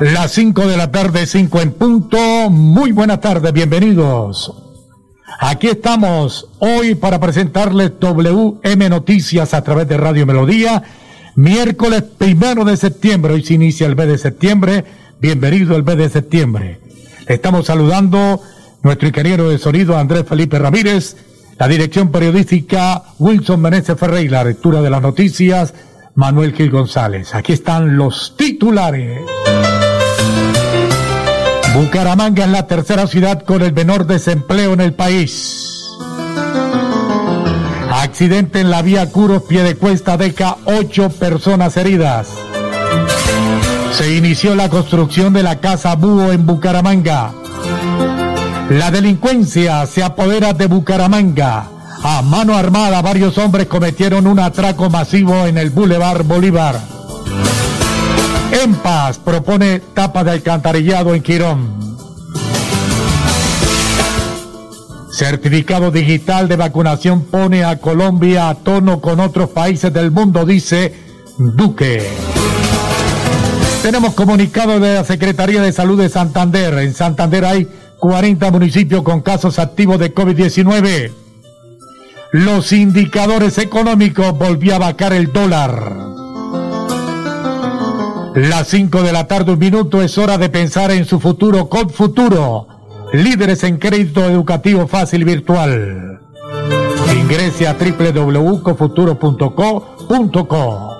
Las 5 de la tarde, 5 en punto. Muy buena tarde, bienvenidos. Aquí estamos hoy para presentarles WM Noticias a través de Radio Melodía. Miércoles primero de septiembre, hoy se inicia el mes de septiembre. Bienvenido el mes de septiembre. Le estamos saludando nuestro ingeniero de sonido Andrés Felipe Ramírez, la dirección periodística Wilson Meneses Ferreira, la lectura de las noticias Manuel Gil González. Aquí están los titulares. Bucaramanga es la tercera ciudad con el menor desempleo en el país. Accidente en la vía Curos Piedecuesta deja ocho personas heridas. Se inició la construcción de la Casa Búho en Bucaramanga. La delincuencia se apodera de Bucaramanga. A mano armada varios hombres cometieron un atraco masivo en el Boulevard Bolívar. En paz propone tapa de alcantarillado en Quirón. Certificado digital de vacunación pone a Colombia a tono con otros países del mundo, dice Duque. Tenemos comunicado de la Secretaría de Salud de Santander. En Santander hay 40 municipios con casos activos de COVID-19. Los indicadores económicos volvió a vacar el dólar. Las 5 de la tarde, un minuto, es hora de pensar en su futuro con futuro. Líderes en crédito educativo fácil virtual. Ingrese a www.cofuturo.co.co.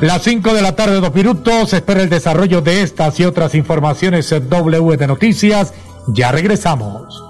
Las 5 de la tarde, dos minutos. Espera el desarrollo de estas y otras informaciones en W de Noticias. Ya regresamos.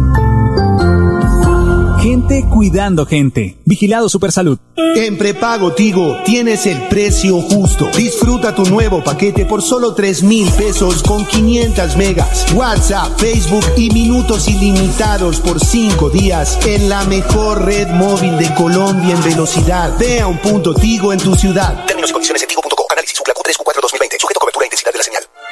Gente cuidando gente. Vigilado Supersalud. En prepago Tigo tienes el precio justo. Disfruta tu nuevo paquete por solo 3 mil pesos con 500 megas, WhatsApp, Facebook y minutos ilimitados por 5 días en la mejor red móvil de Colombia en velocidad. Ve a un punto Tigo en tu ciudad. Términos y condiciones en tigo.co. Análisis Q3 Q4 2020. Sujeto a cobertura e intensidad de la señal.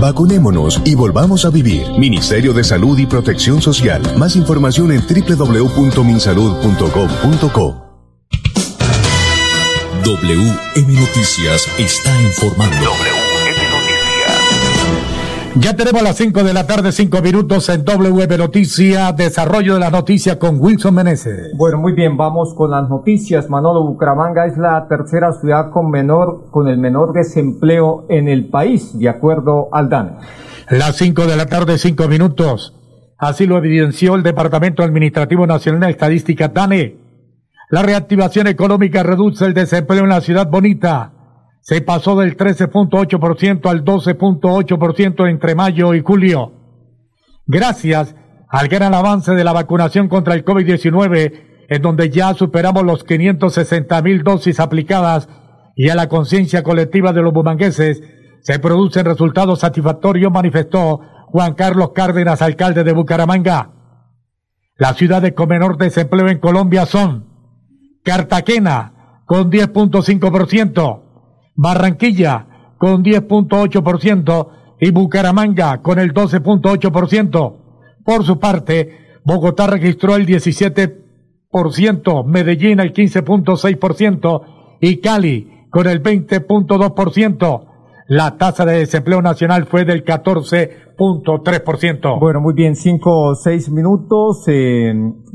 Vacunémonos y volvamos a vivir. Ministerio de Salud y Protección Social. Más información en www.minsalud.gov.co. WM Noticias está informando. Noticias. Ya tenemos las 5 de la tarde, 5 minutos en WM Noticias, desarrollo de las noticias con Wilson Meneses. Bueno, muy bien, vamos con las noticias. Manolo Bucaramanga es la tercera ciudad con menor, con el menor desempleo en el país, de acuerdo al DANE. Las 5 de la tarde, 5 minutos. Así lo evidenció el Departamento Administrativo Nacional de Estadística DANE la reactivación económica reduce el desempleo en la ciudad bonita. Se pasó del 13.8% al 12.8% entre mayo y julio. Gracias al gran avance de la vacunación contra el COVID-19, en donde ya superamos los 560 mil dosis aplicadas y a la conciencia colectiva de los bumangueses, se producen resultados satisfactorios, manifestó Juan Carlos Cárdenas, alcalde de Bucaramanga. Las ciudades con menor desempleo en Colombia son Cartagena con 10.5%, Barranquilla con 10.8% y Bucaramanga con el 12.8%. Por su parte, Bogotá registró el 17%, Medellín el 15.6% y Cali con el 20.2%. La tasa de desempleo nacional fue del 14.3%. Bueno, muy bien, cinco o seis minutos. Eh,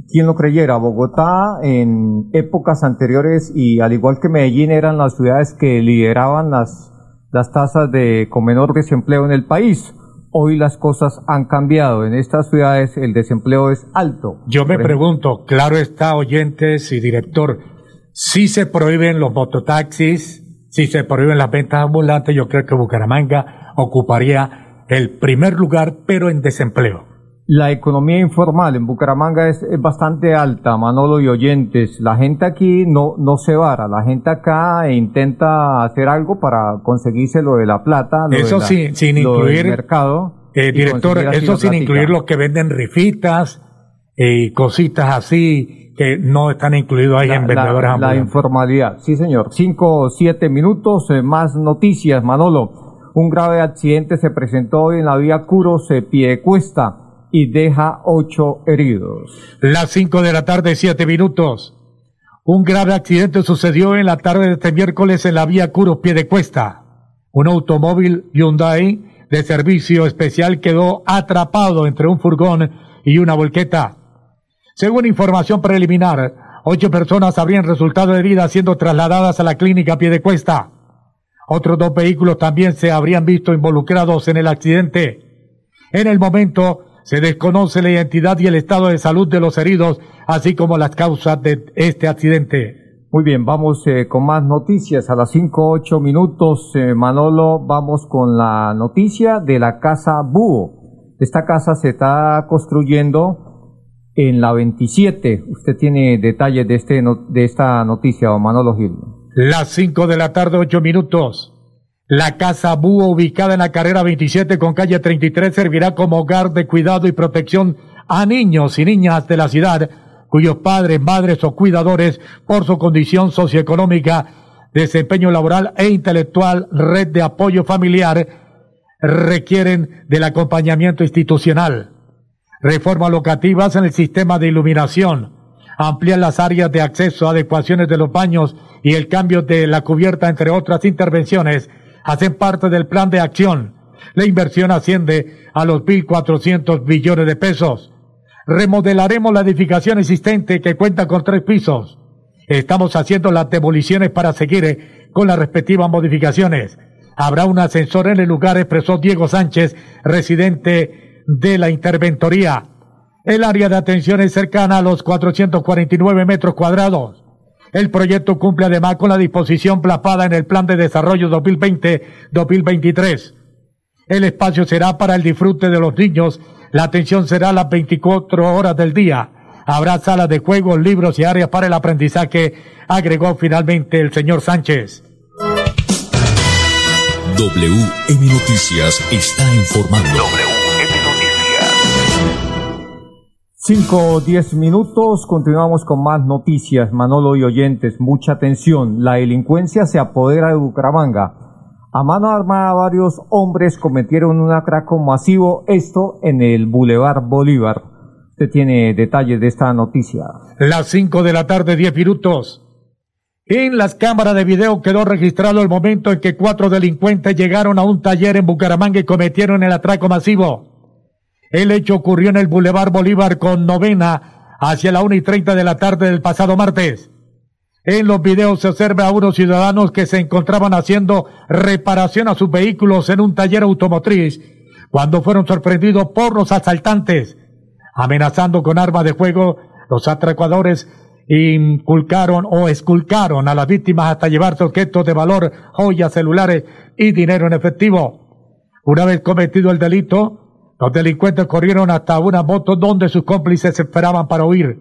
¿Quién lo creyera? Bogotá en épocas anteriores y al igual que Medellín eran las ciudades que lideraban las, las tasas de con menor desempleo en el país. Hoy las cosas han cambiado. En estas ciudades el desempleo es alto. Yo me pregunto, claro está, oyentes y director, si se prohíben los mototaxis, si se prohíben las ventas ambulantes, yo creo que Bucaramanga ocuparía el primer lugar, pero en desempleo. La economía informal en Bucaramanga es, bastante alta, Manolo y oyentes. La gente aquí no, no se vara, la gente acá intenta hacer algo para conseguirse lo de la plata, lo eso de sin, incluir, mercado. Eh, director, eso sin incluir los que venden rifitas y cositas así que no están incluidos ahí en vendedores la, la informalidad, sí señor. Cinco o siete minutos, eh, más noticias, Manolo. Un grave accidente se presentó hoy en la vía Curos Piedecuesta y deja ocho heridos. Las cinco de la tarde, siete minutos. Un grave accidente sucedió en la tarde de este miércoles en la vía Curos Piedecuesta. Un automóvil Hyundai de servicio especial quedó atrapado entre un furgón y una volqueta. Según información preliminar, ocho personas habrían resultado heridas siendo trasladadas a la clínica a pie de cuesta. Otros dos vehículos también se habrían visto involucrados en el accidente. En el momento se desconoce la identidad y el estado de salud de los heridos, así como las causas de este accidente. Muy bien, vamos eh, con más noticias. A las cinco ocho minutos, eh, Manolo, vamos con la noticia de la casa Búho. Esta casa se está construyendo en la 27. Usted tiene detalles de, este, de esta noticia, Manolo Gil. Las 5 de la tarde, 8 minutos. La Casa Búho, ubicada en la carrera 27 con calle 33, servirá como hogar de cuidado y protección a niños y niñas de la ciudad, cuyos padres, madres o cuidadores, por su condición socioeconómica, desempeño laboral e intelectual, red de apoyo familiar, requieren del acompañamiento institucional reformas locativas en el sistema de iluminación, ampliar las áreas de acceso, adecuaciones de los baños y el cambio de la cubierta, entre otras intervenciones, hacen parte del plan de acción. La inversión asciende a los 1.400 billones de pesos. Remodelaremos la edificación existente que cuenta con tres pisos. Estamos haciendo las demoliciones para seguir con las respectivas modificaciones. Habrá un ascensor en el lugar, expresó Diego Sánchez, residente de la interventoría. El área de atención es cercana a los 449 metros cuadrados. El proyecto cumple además con la disposición plasmada en el Plan de Desarrollo 2020-2023. El espacio será para el disfrute de los niños. La atención será las 24 horas del día. Habrá salas de juegos, libros y áreas para el aprendizaje, agregó finalmente el señor Sánchez. WM Noticias está informando. Cinco o diez minutos, continuamos con más noticias, Manolo y oyentes, mucha atención, la delincuencia se apodera de Bucaramanga. A mano armada varios hombres cometieron un atraco masivo, esto en el Boulevard Bolívar. Usted tiene detalles de esta noticia. Las cinco de la tarde, diez minutos. En las cámaras de video quedó registrado el momento en que cuatro delincuentes llegaron a un taller en Bucaramanga y cometieron el atraco masivo. El hecho ocurrió en el Boulevard Bolívar con novena hacia la una y treinta de la tarde del pasado martes. En los videos se observa a unos ciudadanos que se encontraban haciendo reparación a sus vehículos en un taller automotriz cuando fueron sorprendidos por los asaltantes. Amenazando con armas de fuego, los atracadores inculcaron o esculcaron a las víctimas hasta llevarse objetos de valor, joyas, celulares y dinero en efectivo. Una vez cometido el delito, los delincuentes corrieron hasta una moto donde sus cómplices esperaban para huir.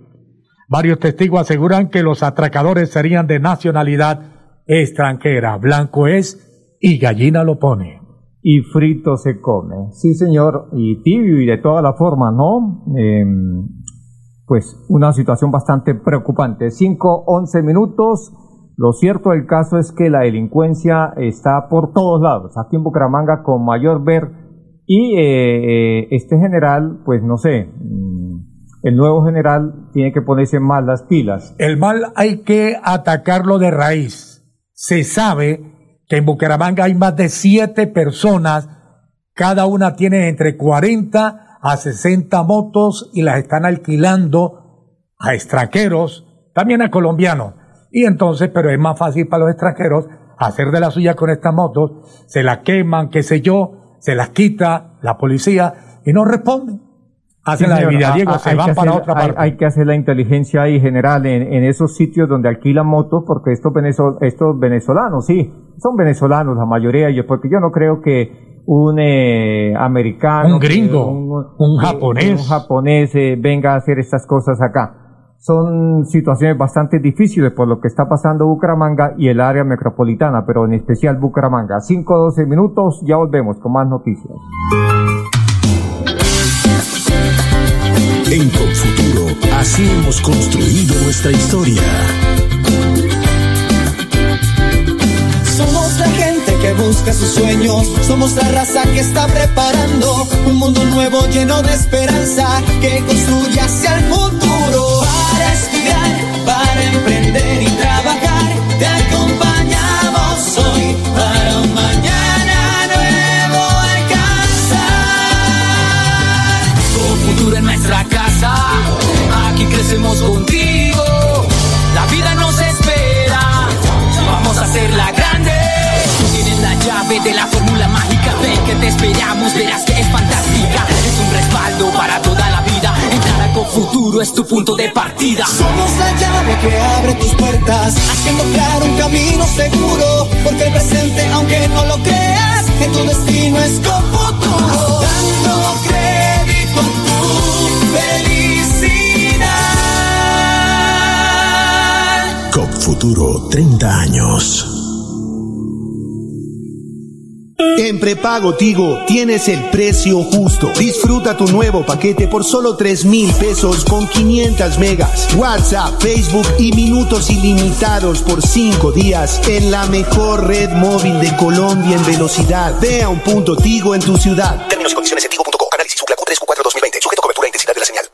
Varios testigos aseguran que los atracadores serían de nacionalidad extranjera. Blanco es y gallina lo pone. Y frito se come. Sí, señor. Y tibio y de todas las formas, ¿no? Eh, pues una situación bastante preocupante. 5, 11 minutos. Lo cierto del caso es que la delincuencia está por todos lados. Aquí en Bucaramanga con mayor ver y eh, eh, este general, pues no sé, mm, el nuevo general tiene que ponerse más las pilas. El mal hay que atacarlo de raíz. Se sabe que en Bucaramanga hay más de siete personas, cada una tiene entre 40 a 60 motos y las están alquilando a extranjeros, también a colombianos. Y entonces, pero es más fácil para los extranjeros hacer de la suya con estas motos, se las queman, qué sé yo, se las quita la policía y no responden. Hacen la de Diego, se van para otra parte. Hay, que hacer la inteligencia ahí general en, esos sitios donde alquilan motos, porque estos, estos venezolanos, sí, son venezolanos la mayoría, yo, porque yo no creo que un eh, americano, un gringo, un, japonés, un japonés eh, venga a hacer estas cosas acá. Son situaciones bastante difíciles por lo que está pasando Bucaramanga y el área metropolitana, pero en especial Bucaramanga. 5 12 minutos, ya volvemos con más noticias. En Confuturo, así hemos construido nuestra historia busca sus sueños. Somos la raza que está preparando un mundo nuevo lleno de esperanza que construye hacia puertas, haciendo claro un camino seguro. Porque el presente, aunque no lo creas, que tu destino es con futuro. Dando crédito a tu felicidad. Con futuro, 30 años. En prepago Tigo tienes el precio justo. Disfruta tu nuevo paquete por solo 3 mil pesos con 500 megas, WhatsApp, Facebook y minutos ilimitados por 5 días en la mejor red móvil de Colombia en velocidad. Ve a un punto Tigo en tu ciudad. Términos y condiciones en tigo.co. Análisis 3 4 2020 Sujeto cobertura e intensidad de la señal.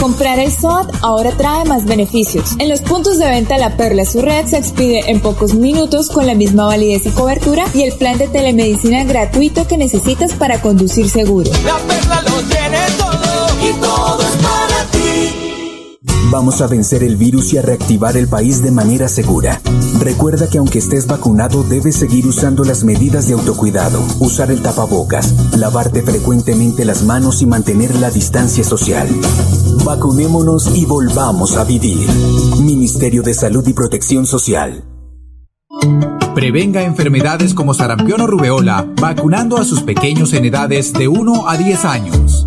Comprar el SOAT ahora trae más beneficios. En los puntos de venta La Perla su red se expide en pocos minutos con la misma validez y cobertura y el plan de telemedicina gratuito que necesitas para conducir seguro. La Perla lo tiene todo Vamos a vencer el virus y a reactivar el país de manera segura. Recuerda que aunque estés vacunado, debes seguir usando las medidas de autocuidado, usar el tapabocas, lavarte frecuentemente las manos y mantener la distancia social. Vacunémonos y volvamos a vivir. Ministerio de Salud y Protección Social. Prevenga enfermedades como sarampión o rubeola vacunando a sus pequeños en edades de 1 a 10 años.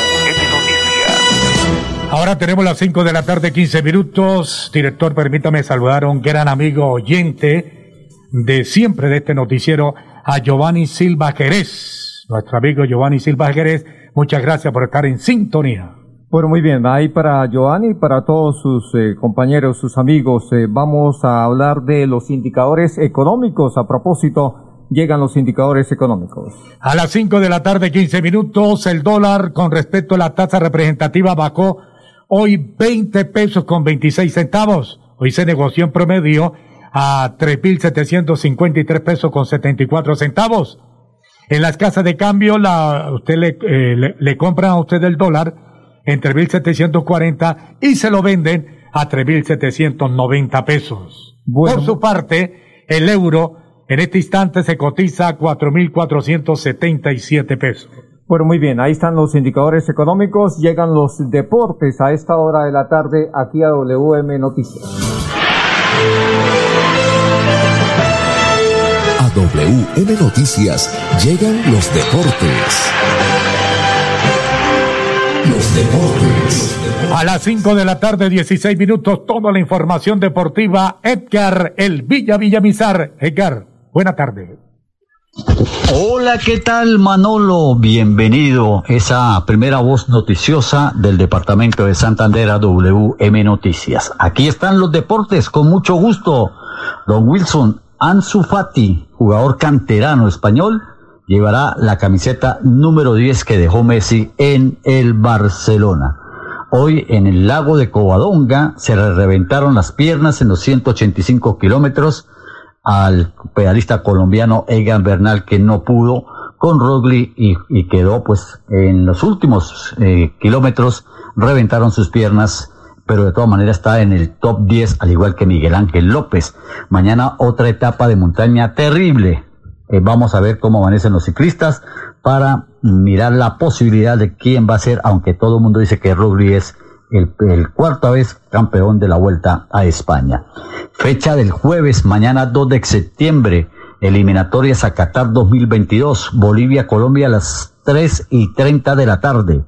Ahora tenemos las 5 de la tarde, 15 minutos. Director, permítame saludar a un gran amigo oyente de siempre de este noticiero, a Giovanni Silva Jerez. Nuestro amigo Giovanni Silva Jerez, muchas gracias por estar en sintonía. Bueno, muy bien, ahí para Giovanni y para todos sus eh, compañeros, sus amigos, eh, vamos a hablar de los indicadores económicos. A propósito, llegan los indicadores económicos. A las 5 de la tarde, 15 minutos, el dólar con respecto a la tasa representativa bajó hoy 20 pesos con 26 centavos. Hoy se negoció en promedio a 3.753 pesos con 74 centavos. En las casas de cambio, la, usted le, eh, le, le compran a usted el dólar en 3.740 y se lo venden a 3.790 pesos. Por su parte, el euro en este instante se cotiza a 4.477 pesos. Bueno, muy bien, ahí están los indicadores económicos, llegan los deportes a esta hora de la tarde aquí a WM Noticias. A WM Noticias llegan los deportes. Los deportes. A las 5 de la tarde, 16 minutos, toda la información deportiva. Edgar El Villa Villamizar. Edgar, buena tarde. Hola, ¿qué tal Manolo? Bienvenido, esa primera voz noticiosa del departamento de Santander a WM Noticias. Aquí están los deportes, con mucho gusto. Don Wilson Ansu Fati, jugador canterano español, llevará la camiseta número 10 que dejó Messi en el Barcelona. Hoy en el lago de Covadonga se le reventaron las piernas en los 185 kilómetros al pedalista colombiano Egan Bernal que no pudo con Rogli y, quedó pues en los últimos eh, kilómetros reventaron sus piernas pero de todas maneras está en el top 10 al igual que Miguel Ángel López. Mañana otra etapa de montaña terrible. Eh, vamos a ver cómo amanecen los ciclistas para mirar la posibilidad de quién va a ser aunque todo el mundo dice que Rogli es el, el, cuarta vez campeón de la Vuelta a España. Fecha del jueves, mañana 2 de septiembre, eliminatorias a Qatar 2022, Bolivia-Colombia a las 3 y 30 de la tarde,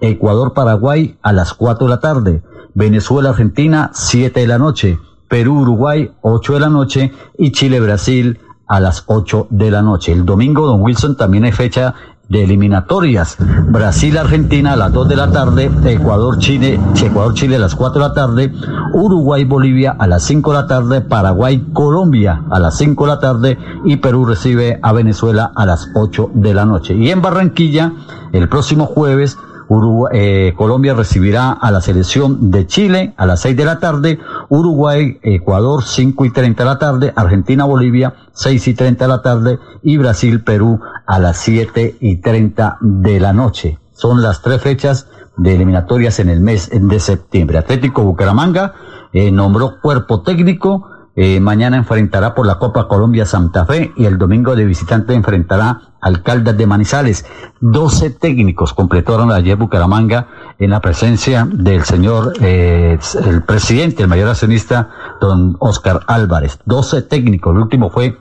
Ecuador-Paraguay a las 4 de la tarde, Venezuela-Argentina 7 de la noche, Perú-Uruguay 8 de la noche y Chile-Brasil a las 8 de la noche. El domingo, Don Wilson, también hay fecha de eliminatorias. Brasil-Argentina a las 2 de la tarde, Ecuador-Chile, Ecuador-Chile a las 4 de la tarde, Uruguay-Bolivia a las 5 de la tarde, Paraguay-Colombia a las 5 de la tarde y Perú recibe a Venezuela a las 8 de la noche. Y en Barranquilla, el próximo jueves, Uruguay, eh, Colombia recibirá a la selección de Chile a las 6 de la tarde, Uruguay, Ecuador 5 y 30 de la tarde, Argentina, Bolivia 6 y 30 de la tarde y Brasil, Perú a las 7 y 30 de la noche. Son las tres fechas de eliminatorias en el mes de septiembre. Atlético Bucaramanga eh, nombró cuerpo técnico, eh, mañana enfrentará por la Copa Colombia Santa Fe y el domingo de visitante enfrentará alcaldes de Manizales. 12 técnicos completaron ayer Bucaramanga en la presencia del señor, eh, el presidente, el mayor accionista, don Oscar Álvarez. 12 técnicos. El último fue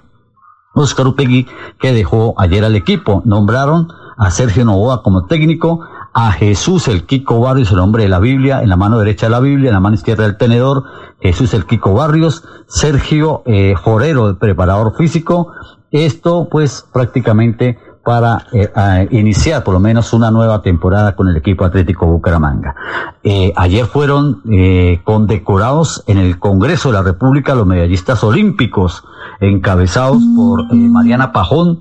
Oscar Upegui, que dejó ayer al equipo. Nombraron a Sergio Novoa como técnico, a Jesús el Kiko Barrios, el hombre de la Biblia, en la mano derecha de la Biblia, en la mano izquierda del tenedor, Jesús el Kiko Barrios, Sergio eh, Jorero, el preparador físico. Esto pues prácticamente para eh, iniciar por lo menos una nueva temporada con el equipo Atlético Bucaramanga. Eh, ayer fueron condecorados en el Congreso de la República los medallistas olímpicos, encabezados por Mariana Pajón,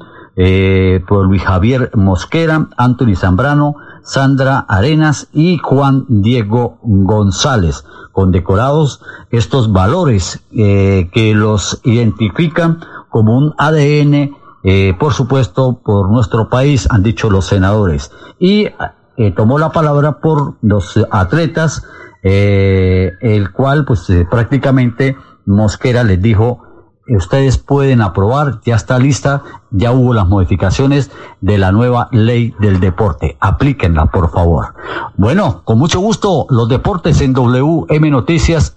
por Luis Javier Mosquera, Anthony Zambrano, Sandra Arenas y Juan Diego González, condecorados estos valores eh, que los identifican como un ADN, eh, por supuesto, por nuestro país, han dicho los senadores. Y eh, tomó la palabra por los atletas, el cual pues prácticamente Mosquera les dijo, ustedes pueden aprobar, ya está lista, ya hubo las modificaciones de la nueva ley del deporte. Aplíquenla, por favor. Bueno, con mucho gusto, los deportes en WM Noticias.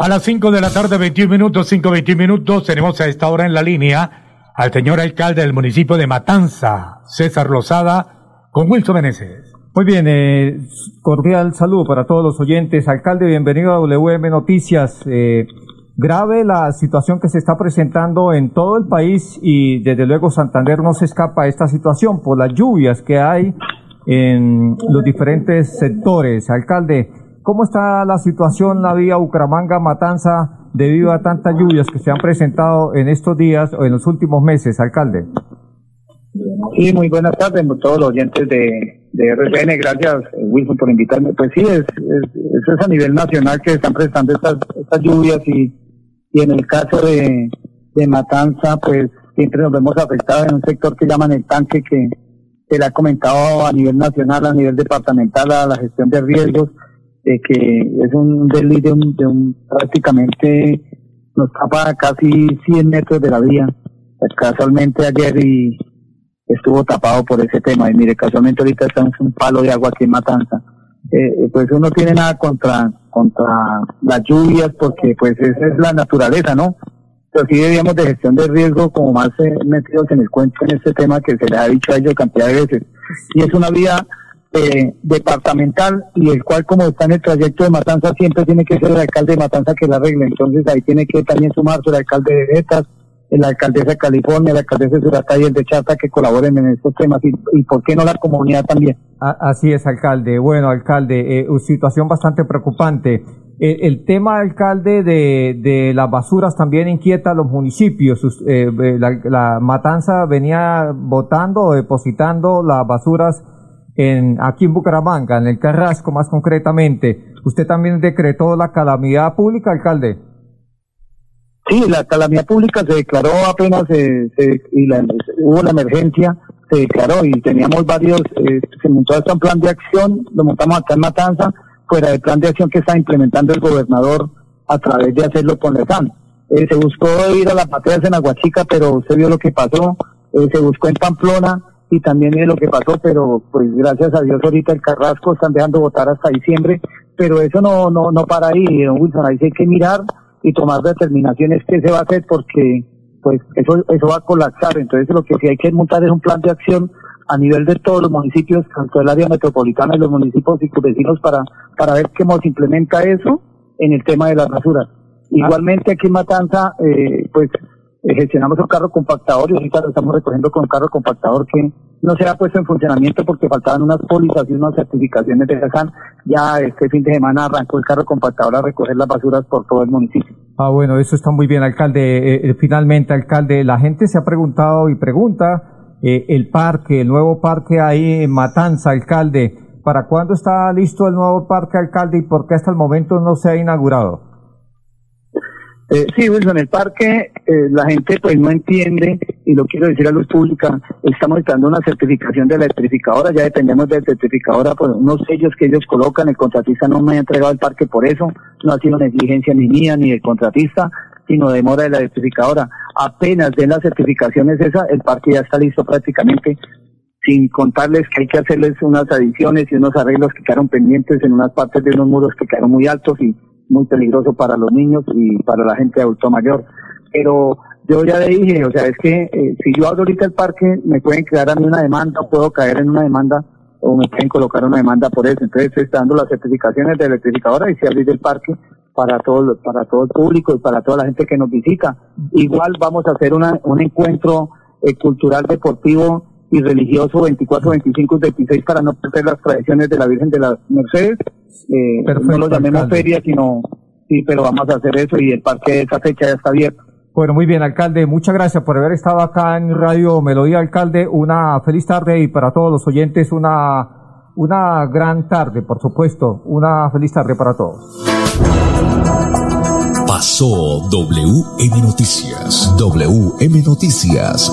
A las 5 de la tarde, 21 minutos, 5, 21 minutos, tenemos a esta hora en la línea al señor alcalde del municipio de Matanza, César Lozada, con Wilson Meneses. Muy bien, eh, cordial saludo para todos los oyentes. Alcalde, bienvenido a WM Noticias. Eh, grave la situación que se está presentando en todo el país y desde luego Santander no se escapa a esta situación por las lluvias que hay en los diferentes sectores. Alcalde, ¿cómo está la situación la vía Bucaramanga-Matanza debido a tantas lluvias que se han presentado en estos días o en los últimos meses, alcalde? Sí, muy buenas tardes a todos los oyentes de, de. Gracias, eh, Wilson, por invitarme. Pues sí, es, es, es a nivel nacional que están presentando estas, lluvias y, y en el caso de Matanza, pues siempre nos vemos afectados en un sector que llaman el tanque, que se le ha comentado a nivel nacional, a nivel departamental, a la gestión de riesgos, de que es un desliz de un, prácticamente nos tapa casi 100 metros de la vía. Pues casualmente ayer y estuvo tapado por ese tema. Y mire, casualmente ahorita estamos un palo de agua aquí en Matanza. Eh, pues uno tiene nada contra, contra las lluvias porque pues esa es la naturaleza, ¿no? Pero sí debíamos de gestión de riesgo como más eh, metidos en el cuento en este tema que se le ha dicho a ellos cantidad de veces. Y es una vía eh, departamental y el cual como está en el trayecto de Matanza siempre tiene que ser el alcalde de Matanza que la arregle. Entonces ahí tiene que también sumarse el alcalde de Betas, el alcaldesa de California, el alcaldesa de Suratá y el de Chata que colaboren en estos temas y, y por qué no la comunidad también. Así es, alcalde. Bueno, alcalde, eh, situación bastante preocupante. El, tema, alcalde, de, de las basuras también inquieta a los municipios. Eh, la, la, matanza venía votando o depositando las basuras en, aquí en Bucaramanga, en el Carrasco más concretamente. ¿Usted también decretó la calamidad pública, alcalde? Sí, la calamidad pública se declaró apenas se, se, y la, hubo la emergencia, se declaró y teníamos varios, eh, se montó hasta un plan de acción, lo montamos acá en Matanza, fuera del plan de acción que está implementando el gobernador a través de hacerlo con la SAN. Eh, se buscó ir a las bateas en Aguachica, pero se vio lo que pasó, eh, se buscó en Pamplona y también vio lo que pasó, pero pues gracias a Dios ahorita el Carrasco están dejando votar hasta diciembre, pero eso no, no, no para ahí, don Wilson, ahí sí hay que mirar y tomar determinaciones qué se va a hacer porque pues eso, eso va a colapsar. Entonces lo que sí hay que montar es un plan de acción a nivel de todos los municipios, tanto del área metropolitana y los municipios y vecinos para, para ver cómo se implementa eso en el tema de las basuras. Igualmente aquí en Matanza, eh, pues gestionamos un carro compactador y ahorita lo estamos recogiendo con un carro compactador que no se ha puesto en funcionamiento porque faltaban unas pólizas y unas certificaciones de GASAN. Ya este fin de semana arrancó el carro compactador a recoger las basuras por todo el municipio. Ah, bueno, eso está muy bien, alcalde. Eh, finalmente, alcalde, la gente se ha preguntado y pregunta el parque, el nuevo parque ahí en Matanza, alcalde. ¿Para cuándo está listo el nuevo parque, alcalde, y por qué hasta el momento no se ha inaugurado? Eh, sí, Wilson, el parque, eh, la gente pues no entiende, y lo quiero decir a luz pública, estamos dando una certificación de la electrificadora, ya dependemos de la electrificadora por unos sellos que ellos colocan, el contratista no me ha entregado el parque por eso, no ha sido negligencia ni mía ni del contratista, sino demora de la electrificadora. Apenas den las certificaciones esa, el parque ya está listo prácticamente, sin contarles que hay que hacerles unas adiciones y unos arreglos que quedaron pendientes en unas partes de unos muros que quedaron muy altos y muy peligroso para los niños y para la gente adulto mayor. Pero yo ya le dije, o sea, es que eh, si yo abro ahorita el parque, me pueden crear a mí una demanda, puedo caer en una demanda, o me pueden colocar una demanda por eso. Entonces, estoy dando las certificaciones de electrificadora y se abrir el parque para todo, para todo el público y para toda la gente que nos visita. Igual vamos a hacer una, un encuentro eh, cultural deportivo y religioso 24, 25 y 26 para no perder las tradiciones de la Virgen de las Mercedes. Eh, no lo llamemos feria, sino sí, pero vamos a hacer eso y el parque de esa fecha ya está abierto. Bueno, muy bien, alcalde. Muchas gracias por haber estado acá en Radio Melodía, alcalde. Una feliz tarde y para todos los oyentes una, una gran tarde, por supuesto. Una feliz tarde para todos. Pasó WM Noticias. WM Noticias.